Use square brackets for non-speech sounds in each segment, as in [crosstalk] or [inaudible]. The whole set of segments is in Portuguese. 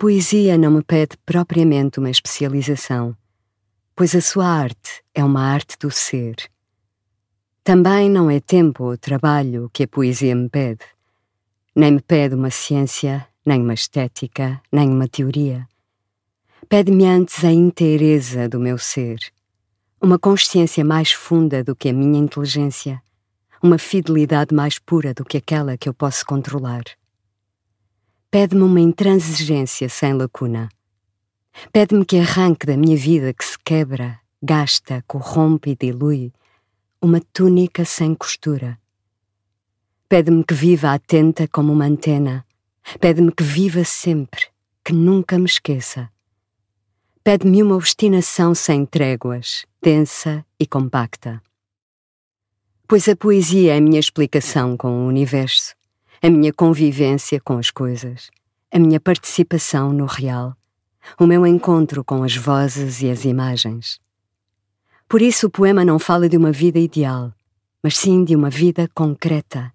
Poesia não me pede propriamente uma especialização, pois a sua arte é uma arte do ser. Também não é tempo ou trabalho que a poesia me pede. Nem me pede uma ciência, nem uma estética, nem uma teoria. Pede-me antes a inteireza do meu ser, uma consciência mais funda do que a minha inteligência, uma fidelidade mais pura do que aquela que eu posso controlar pede-me uma intransigência sem lacuna. Pede-me que arranque da minha vida que se quebra, gasta, corrompe e dilui, uma túnica sem costura. Pede-me que viva atenta como uma antena. Pede-me que viva sempre, que nunca me esqueça. Pede-me uma obstinação sem tréguas, densa e compacta. Pois a poesia é a minha explicação com o universo a minha convivência com as coisas, a minha participação no real, o meu encontro com as vozes e as imagens. Por isso o poema não fala de uma vida ideal, mas sim de uma vida concreta.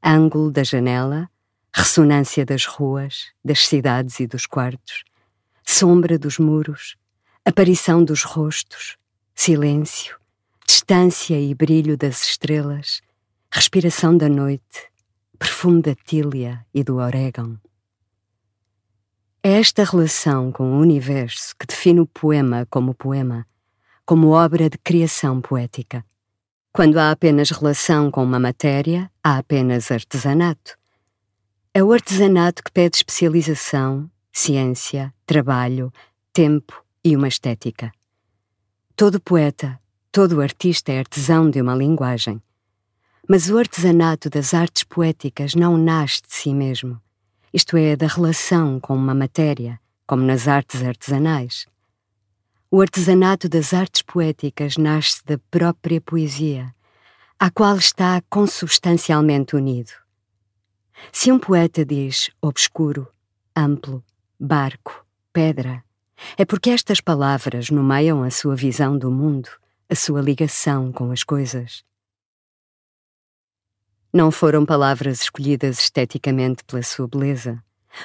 Ângulo da janela, ressonância das ruas, das cidades e dos quartos, sombra dos muros, aparição dos rostos, silêncio, distância e brilho das estrelas, respiração da noite, perfume da tília e do orégano. É esta relação com o universo que define o poema como poema, como obra de criação poética. Quando há apenas relação com uma matéria, há apenas artesanato. É o artesanato que pede especialização, ciência, trabalho, tempo e uma estética. Todo poeta, todo artista é artesão de uma linguagem. Mas o artesanato das artes poéticas não nasce de si mesmo, isto é, da relação com uma matéria, como nas artes artesanais. O artesanato das artes poéticas nasce da própria poesia, à qual está consubstancialmente unido. Se um poeta diz obscuro, amplo, barco, pedra, é porque estas palavras nomeiam a sua visão do mundo, a sua ligação com as coisas. Não foram palavras escolhidas esteticamente pela sua beleza,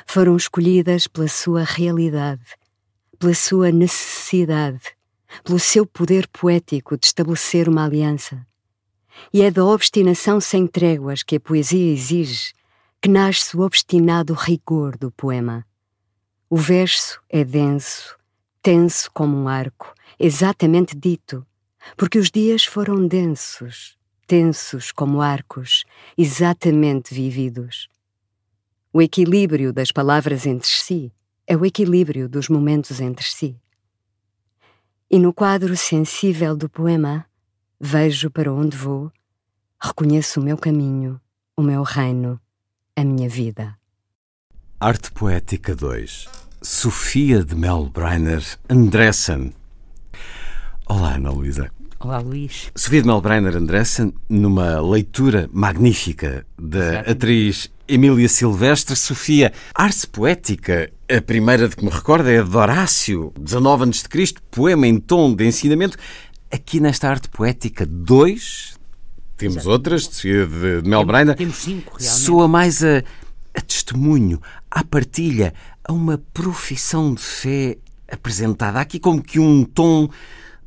foram escolhidas pela sua realidade, pela sua necessidade, pelo seu poder poético de estabelecer uma aliança. E é da obstinação sem tréguas que a poesia exige que nasce o obstinado rigor do poema. O verso é denso, tenso como um arco, exatamente dito, porque os dias foram densos, tensos como arcos, exatamente vividos. O equilíbrio das palavras entre si é o equilíbrio dos momentos entre si. E no quadro sensível do poema, vejo para onde vou, reconheço o meu caminho, o meu reino, a minha vida. Arte Poética 2 Sofia de Melbreiner Andressen. Olá, Ana Luísa. Olá, Luís. Sofia de Melbrenner Andressen, numa leitura magnífica da atriz Emília Silvestre. Sofia, arte poética, a primeira de que me recordo é a de Horácio, 19 a.C., poema em tom de ensinamento. Aqui nesta arte poética 2, temos outras, de Sofia de Melbrenner. Temos cinco, realmente. Soa mais a, a testemunho, à partilha, a uma profissão de fé apresentada. Há aqui como que um tom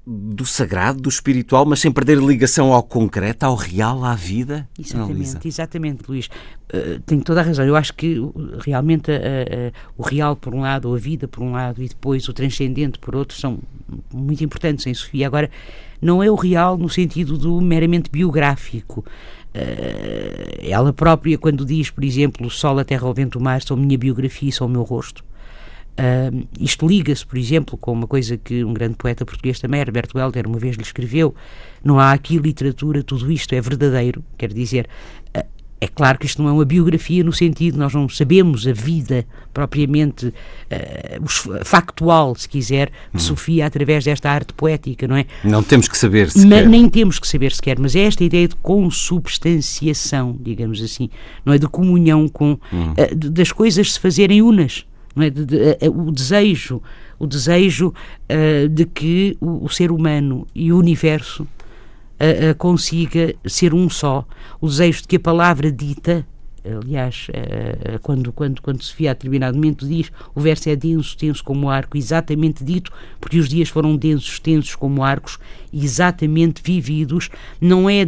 do sagrado, do espiritual, mas sem perder ligação ao concreto, ao real, à vida? Exatamente, exatamente, Luís. Uh, tenho toda a razão. Eu acho que realmente uh, uh, o real por um lado, a vida por um lado e depois o transcendente por outro são muito importantes em Sofia. Agora, não é o real no sentido do meramente biográfico. ela própria, quando diz, por exemplo, o sol, a terra, o vento, o mar, são minha biografia, são o meu rosto Uh, isto liga-se, por exemplo, com uma coisa que um grande poeta português também, Herbert Welder, uma vez lhe escreveu: não há aqui literatura, tudo isto é verdadeiro. Quer dizer, uh, é claro que isto não é uma biografia no sentido, nós não sabemos a vida propriamente uh, factual, se quiser, de hum. Sofia através desta arte poética, não é? Não temos que saber sequer. nem temos que saber sequer, mas é esta ideia de consubstanciação, digamos assim, não é? De comunhão com, hum. uh, de, das coisas se fazerem unas. É? De, de, uh, o desejo, o desejo de que o, o ser humano e o universo uh, consiga ser um só. O desejo de que a palavra dita aliás, quando, quando, quando Sofia a determinado momento diz o verso é denso, tenso como arco, exatamente dito, porque os dias foram densos, tensos como arcos, exatamente vividos, não é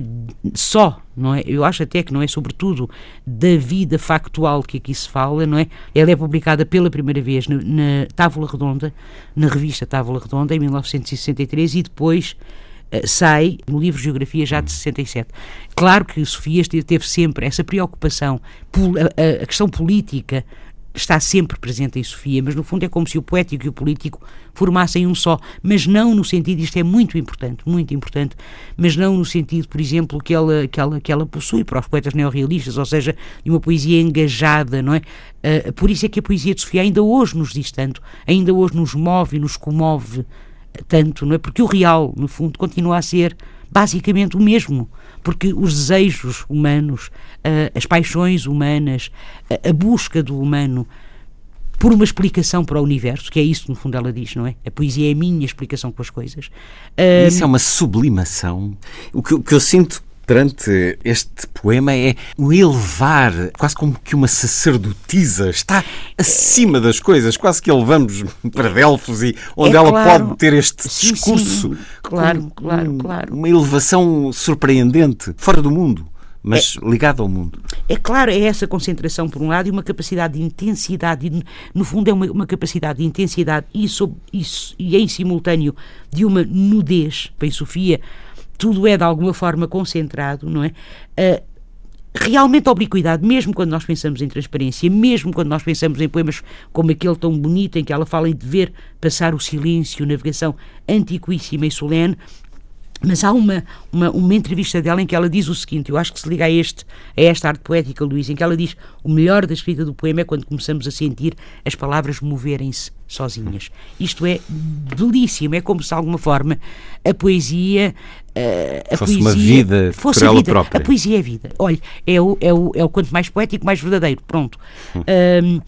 só, não é? Eu acho até que não é sobretudo da vida factual que aqui se fala, não é? Ela é publicada pela primeira vez na, na Távola Redonda, na revista Távola Redonda, em 1963, e depois eh, sai no livro Geografia já de 67. Claro que Sofia teve sempre essa preocupação, a, a questão política está sempre presente em Sofia, mas no fundo é como se o poético e o político formassem um só, mas não no sentido, isto é muito importante, muito importante, mas não no sentido, por exemplo, que ela, que ela, que ela possui para os poetas neorrealistas, ou seja, de uma poesia engajada, não é? Uh, por isso é que a poesia de Sofia ainda hoje nos diz tanto, ainda hoje nos move e nos comove tanto, não é? Porque o real, no fundo, continua a ser basicamente o mesmo, porque os desejos humanos, as paixões humanas, a busca do humano por uma explicação para o universo, que é isso, no fundo, ela diz, não é? A poesia é a minha explicação com as coisas. Isso é uma sublimação. O que, o que eu sinto perante este poema é o elevar, quase como que uma sacerdotisa está acima das coisas, quase que elevamos para Delfos e onde é ela claro. pode ter este sim, discurso. Sim. Claro, claro, claro. Uma elevação surpreendente, fora do mundo mas é, ligado ao mundo. É claro, é essa concentração por um lado e uma capacidade de intensidade, e, no fundo é uma, uma capacidade de intensidade e, sob, e, e em simultâneo de uma nudez, bem Sofia, tudo é de alguma forma concentrado, não é? Uh, realmente a obliquidade, mesmo quando nós pensamos em transparência, mesmo quando nós pensamos em poemas como aquele tão bonito em que ela fala em dever passar o silêncio, navegação antiquíssima e solene, mas há uma, uma, uma, entrevista dela em que ela diz o seguinte, eu acho que se liga a, este, a esta arte poética, Luís, em que ela diz o melhor da escrita do poema é quando começamos a sentir as palavras moverem-se sozinhas. Isto é belíssimo, é como se de alguma forma a poesia... Uh, a fosse poesia, uma vida fosse por ela vida. própria. A poesia é vida. Olha, é o, é, o, é o quanto mais poético, mais verdadeiro. Pronto. Hum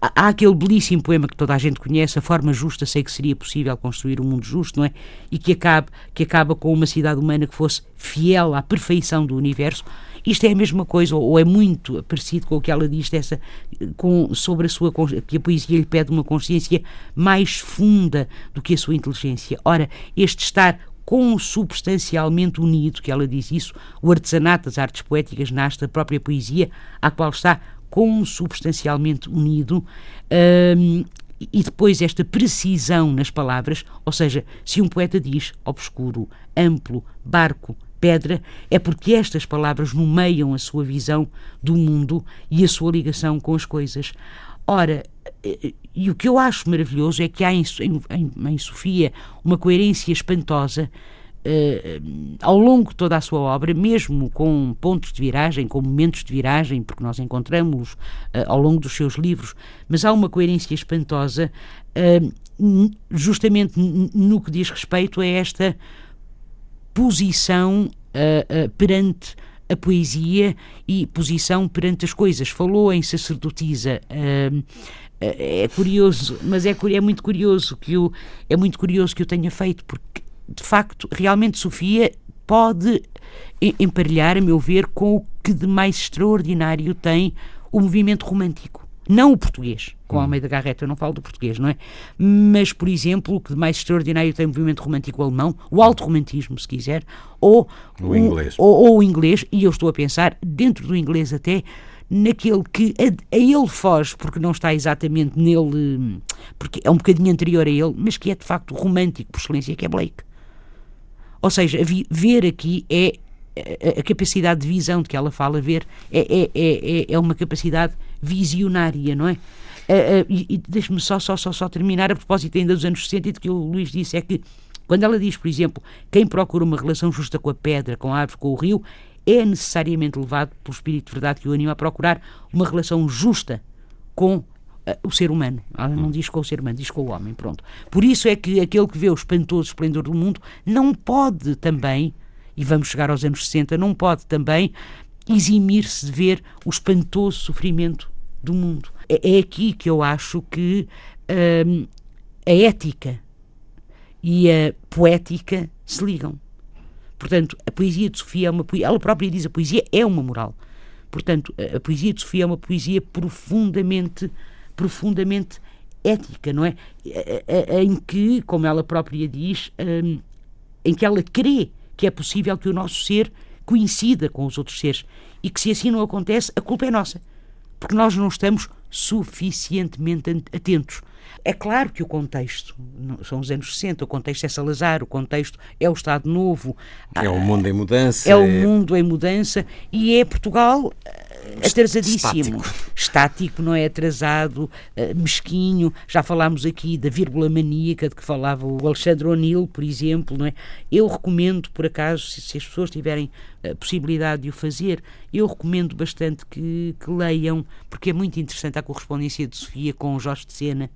há aquele belíssimo poema que toda a gente conhece, a forma justa sei que seria possível construir um mundo justo, não é? E que acaba, que acaba com uma cidade humana que fosse fiel à perfeição do universo. Isto é a mesma coisa, ou é muito parecido com o que ela diz dessa, com, sobre a sua que a poesia lhe pede uma consciência mais funda do que a sua inteligência. Ora, este estar consubstancialmente unido, que ela diz isso, o artesanato das artes poéticas nasce da própria poesia, à qual está consubstancialmente unido. Um, e depois esta precisão nas palavras, ou seja, se um poeta diz obscuro, amplo, barco, pedra, é porque estas palavras nomeiam a sua visão do mundo e a sua ligação com as coisas. Ora, e o que eu acho maravilhoso é que há em, em, em Sofia uma coerência espantosa ao longo de toda a sua obra, mesmo com pontos de viragem, com momentos de viragem, porque nós encontramos uh, ao longo dos seus livros, mas há uma coerência espantosa, uh, justamente no que diz respeito a esta posição perante a poesia e posição perante as coisas. Falou em sacerdotisa. É curioso, mas é, é muito curioso que eu é muito curioso que eu tenha feito porque de facto, realmente Sofia pode emparelhar, a meu ver, com o que de mais extraordinário tem o movimento romântico. Não o português, com hum. Almeida Garreta, eu não falo do português, não é? Mas, por exemplo, o que de mais extraordinário tem o movimento romântico alemão, o alto romantismo, se quiser, ou o, o inglês. Ou, ou o inglês, e eu estou a pensar, dentro do inglês até, naquele que a, a, ele foge, porque não está exatamente nele, porque é um bocadinho anterior a ele, mas que é de facto romântico por excelência, que é Blake. Ou seja, ver aqui é a, capacidade de visão de que ela fala, ver é, é, é, é uma capacidade visionária, não é? Uh, uh, e, e deixe-me só, só, só, só terminar a propósito ainda dos anos 60 e do que o Luís disse, é que quando ela diz, por exemplo, quem procura uma relação justa com a pedra, com a árvore, com o rio, é necessariamente levado pelo espírito de verdade que o anima a procurar uma relação justa com uh, o ser humano. Ela não diz com o ser humano, diz com o homem, pronto. Por isso é que aquele que vê o espantoso esplendor do mundo não pode também, e vamos chegar aos anos 60, não pode também eximir-se de ver o espantoso sofrimento do mundo. É, é aqui que eu acho que hum, a ética e a poética se ligam. Portanto, a poesia de Sofia é uma poesia, ela própria diz a poesia é uma moral. Portanto, a, a poesia de Sofia é uma poesia profundamente, profundamente ética, não é? Em que, como ela própria diz, hum, em que ela crê que é possível que o nosso ser coincida com os outros seres e que se assim não acontece, a culpa é nossa, porque nós não estamos suficientemente atentos. É claro que o contexto, são os anos 60, o contexto é Salazar, o contexto é o Estado Novo. É o mundo em mudança. É, é... o mundo em mudança e é Portugal atrasadíssimo. Estático. Estático, não é atrasado, uh, mesquinho. Já falámos aqui da vírgula maníaca de que falava o Alexandre O'Neill, por exemplo, não é? Eu recomendo, por acaso, se, se as pessoas tiverem a possibilidade de o fazer, eu recomendo bastante que, que, leiam, porque é muito interessante a correspondência de Sofia com o Jorge de Sena.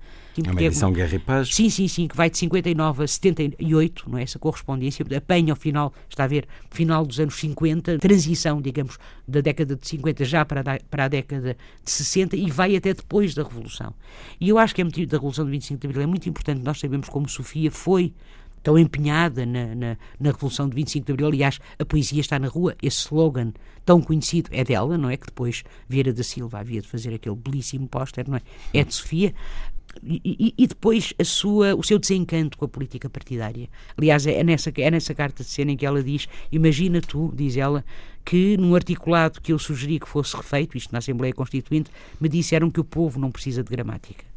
É uma edição é, Guerra e Paz? Sim, sim, sim, que vai de 59 a 78, não é? Essa correspondência, apanha ao final, está a ver, final dos anos 50, transição, digamos, da década de 50 já para a, para a década de 60 e vai até depois da Revolução. E eu acho que é da Revolução de 25 de Abril é muito importante nós sabemos como Sofia foi tão empenhada na, na, na, Revolução de 25 de Abril. Aliás, a poesia está na rua, esse slogan tão conhecido é dela, não é? Que depois Vieira da Silva havia de fazer aquele belíssimo póster, não é? É de Sofia. E, e, depois a sua, o seu desencanto com a política partidária. Aliás, é nessa, é nessa carta de cena em que ela diz: Imagina tu, diz ela, que num articulado que eu sugeri que fosse refeito, isto na Assembleia Constituinte, me disseram que o povo não precisa de gramática.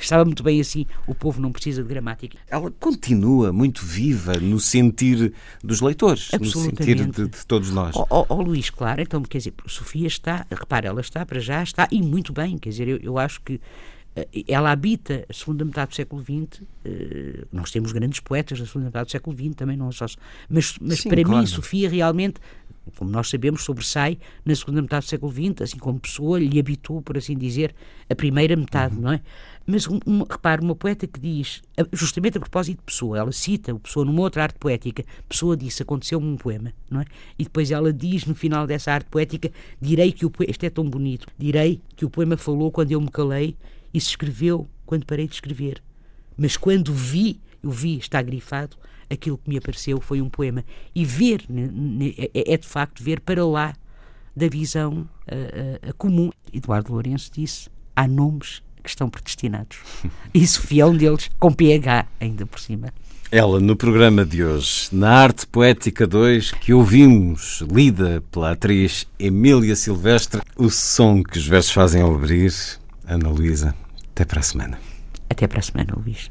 Estava muito bem assim, o povo não precisa de gramática. Ela continua muito viva no sentir dos leitores, no sentir de, de todos nós. Ó oh, oh, oh, Luís, claro, então, quer dizer, Sofia está, repara, ela está para já, está, e muito bem, quer dizer, eu, eu acho que eh, ela habita a segunda metade do século XX. Eh, nós temos grandes poetas da segunda metade do século XX também, não só. Mas, mas Sim, para claro. mim, Sofia realmente como nós sabemos, sobressai na segunda metade do século XX, assim como Pessoa lhe habitou, por assim dizer, a primeira metade, uhum. não é? Mas, um, um, repare, uma poeta que diz, justamente a propósito de Pessoa, ela cita o Pessoa numa outra arte poética, Pessoa disse, aconteceu-me um poema, não é? E depois ela diz no final dessa arte poética, direi que o poema, isto é tão bonito, direi que o poema falou quando eu me calei e se escreveu quando parei de escrever. Mas quando vi, eu vi, está grifado, aquilo que me apareceu foi um poema. E ver, é, é de facto ver para lá da visão uh, uh, comum. Eduardo Lourenço disse: há nomes que estão predestinados. [laughs] E Sofia é um deles, com PH ainda por cima. Ela, no programa de hoje, na Arte Poética 2, que ouvimos, lida pela atriz Emília Silvestre, o som que os versos fazem ao abrir. Ana Luísa, até para a semana. Até para a semana, Luís.